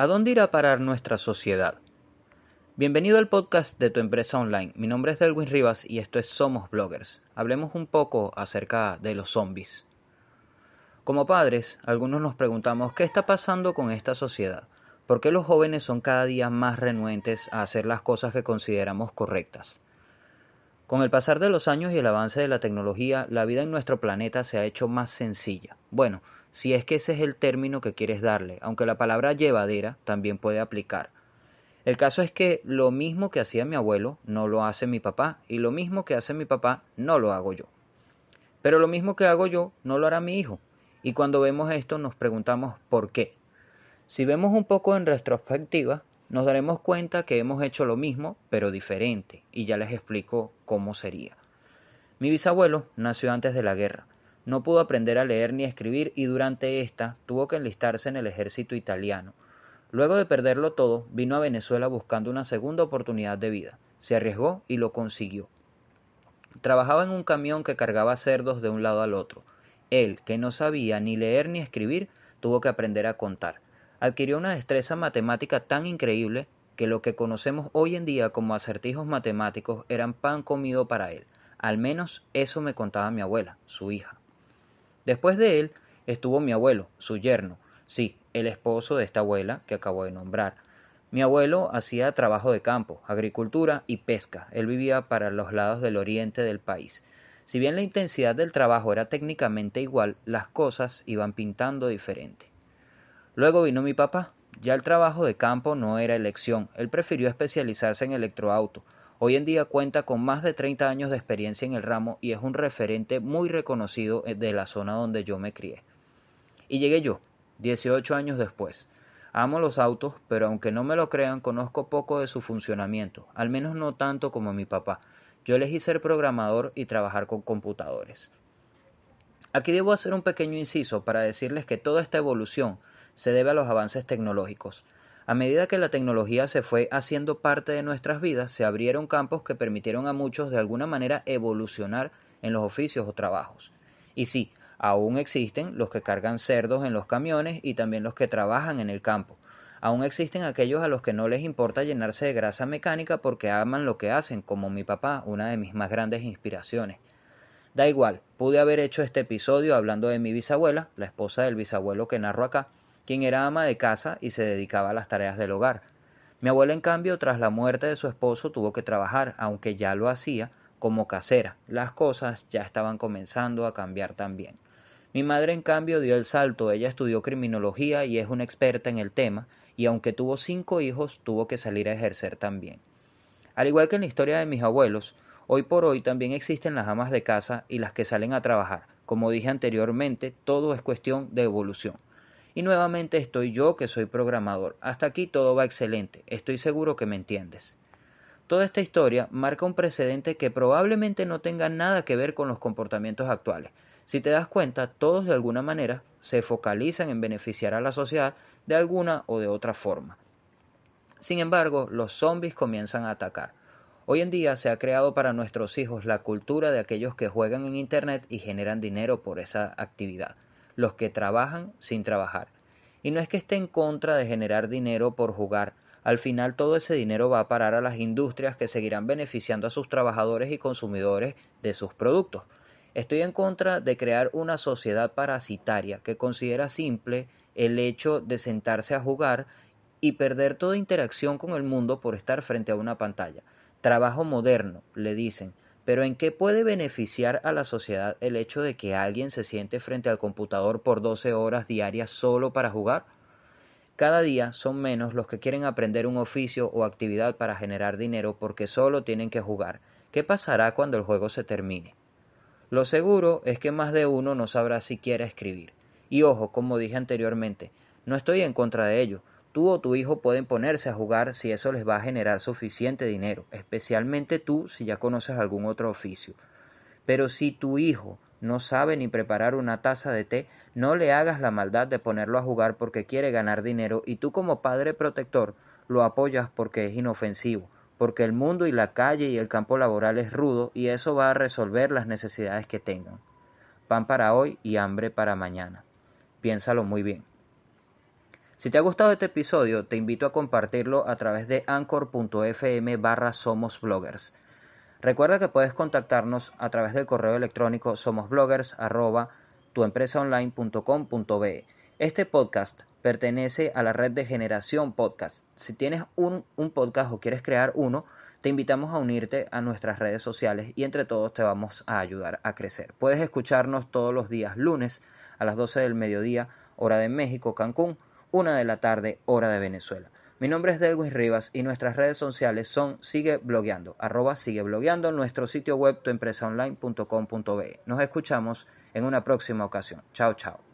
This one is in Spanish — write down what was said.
¿A dónde irá a parar nuestra sociedad? Bienvenido al podcast de tu empresa online. Mi nombre es Delwin Rivas y esto es Somos Bloggers. Hablemos un poco acerca de los zombies. Como padres, algunos nos preguntamos qué está pasando con esta sociedad. ¿Por qué los jóvenes son cada día más renuentes a hacer las cosas que consideramos correctas? Con el pasar de los años y el avance de la tecnología, la vida en nuestro planeta se ha hecho más sencilla. Bueno, si es que ese es el término que quieres darle, aunque la palabra llevadera también puede aplicar. El caso es que lo mismo que hacía mi abuelo no lo hace mi papá y lo mismo que hace mi papá no lo hago yo. Pero lo mismo que hago yo no lo hará mi hijo. Y cuando vemos esto nos preguntamos ¿por qué? Si vemos un poco en retrospectiva, nos daremos cuenta que hemos hecho lo mismo, pero diferente, y ya les explico cómo sería. Mi bisabuelo nació antes de la guerra, no pudo aprender a leer ni a escribir y durante esta tuvo que enlistarse en el ejército italiano. Luego de perderlo todo, vino a Venezuela buscando una segunda oportunidad de vida. Se arriesgó y lo consiguió. Trabajaba en un camión que cargaba cerdos de un lado al otro. Él, que no sabía ni leer ni escribir, tuvo que aprender a contar. Adquirió una destreza matemática tan increíble que lo que conocemos hoy en día como acertijos matemáticos eran pan comido para él. Al menos eso me contaba mi abuela, su hija. Después de él estuvo mi abuelo, su yerno, sí, el esposo de esta abuela que acabo de nombrar. Mi abuelo hacía trabajo de campo, agricultura y pesca. Él vivía para los lados del oriente del país. Si bien la intensidad del trabajo era técnicamente igual, las cosas iban pintando diferente. Luego vino mi papá. Ya el trabajo de campo no era elección. Él prefirió especializarse en electroauto. Hoy en día cuenta con más de 30 años de experiencia en el ramo y es un referente muy reconocido eh, de la zona donde yo me crié. Y llegué yo, 18 años después. Amo los autos, pero aunque no me lo crean, conozco poco de su funcionamiento, al menos no tanto como mi papá. Yo elegí ser programador y trabajar con computadores. Aquí debo hacer un pequeño inciso para decirles que toda esta evolución se debe a los avances tecnológicos. A medida que la tecnología se fue haciendo parte de nuestras vidas, se abrieron campos que permitieron a muchos de alguna manera evolucionar en los oficios o trabajos. Y sí, aún existen los que cargan cerdos en los camiones y también los que trabajan en el campo. Aún existen aquellos a los que no les importa llenarse de grasa mecánica porque aman lo que hacen, como mi papá, una de mis más grandes inspiraciones. Da igual, pude haber hecho este episodio hablando de mi bisabuela, la esposa del bisabuelo que narro acá, quien era ama de casa y se dedicaba a las tareas del hogar. Mi abuela, en cambio, tras la muerte de su esposo, tuvo que trabajar, aunque ya lo hacía, como casera. Las cosas ya estaban comenzando a cambiar también. Mi madre, en cambio, dio el salto. Ella estudió criminología y es una experta en el tema, y aunque tuvo cinco hijos, tuvo que salir a ejercer también. Al igual que en la historia de mis abuelos, hoy por hoy también existen las amas de casa y las que salen a trabajar. Como dije anteriormente, todo es cuestión de evolución. Y nuevamente estoy yo que soy programador. Hasta aquí todo va excelente. Estoy seguro que me entiendes. Toda esta historia marca un precedente que probablemente no tenga nada que ver con los comportamientos actuales. Si te das cuenta, todos de alguna manera se focalizan en beneficiar a la sociedad de alguna o de otra forma. Sin embargo, los zombies comienzan a atacar. Hoy en día se ha creado para nuestros hijos la cultura de aquellos que juegan en Internet y generan dinero por esa actividad los que trabajan sin trabajar. Y no es que esté en contra de generar dinero por jugar, al final todo ese dinero va a parar a las industrias que seguirán beneficiando a sus trabajadores y consumidores de sus productos. Estoy en contra de crear una sociedad parasitaria que considera simple el hecho de sentarse a jugar y perder toda interacción con el mundo por estar frente a una pantalla. Trabajo moderno, le dicen, pero ¿en qué puede beneficiar a la sociedad el hecho de que alguien se siente frente al computador por 12 horas diarias solo para jugar? Cada día son menos los que quieren aprender un oficio o actividad para generar dinero porque solo tienen que jugar. ¿Qué pasará cuando el juego se termine? Lo seguro es que más de uno no sabrá siquiera escribir. Y ojo, como dije anteriormente, no estoy en contra de ello, tú o tu hijo pueden ponerse a jugar si eso les va a generar suficiente dinero, especialmente tú si ya conoces algún otro oficio. Pero si tu hijo no sabe ni preparar una taza de té, no le hagas la maldad de ponerlo a jugar porque quiere ganar dinero y tú como padre protector lo apoyas porque es inofensivo, porque el mundo y la calle y el campo laboral es rudo y eso va a resolver las necesidades que tengan. Pan para hoy y hambre para mañana. Piénsalo muy bien. Si te ha gustado este episodio, te invito a compartirlo a través de anchor.fm barra somos bloggers. Recuerda que puedes contactarnos a través del correo electrónico somosbloggers arroba tuempresaonline.com.be. Este podcast pertenece a la red de Generación Podcast. Si tienes un, un, podcast o quieres crear uno, te invitamos a unirte a nuestras redes sociales y entre todos te vamos a ayudar a crecer. Puedes escucharnos todos los días lunes a las 12 del mediodía, hora de México, Cancún una de la tarde, hora de Venezuela. Mi nombre es Delwin Rivas y nuestras redes sociales son Sigue Blogueando, arroba Sigue Blogueando, nuestro sitio web tuempresaonline.com.be. Nos escuchamos en una próxima ocasión. Chao, chao.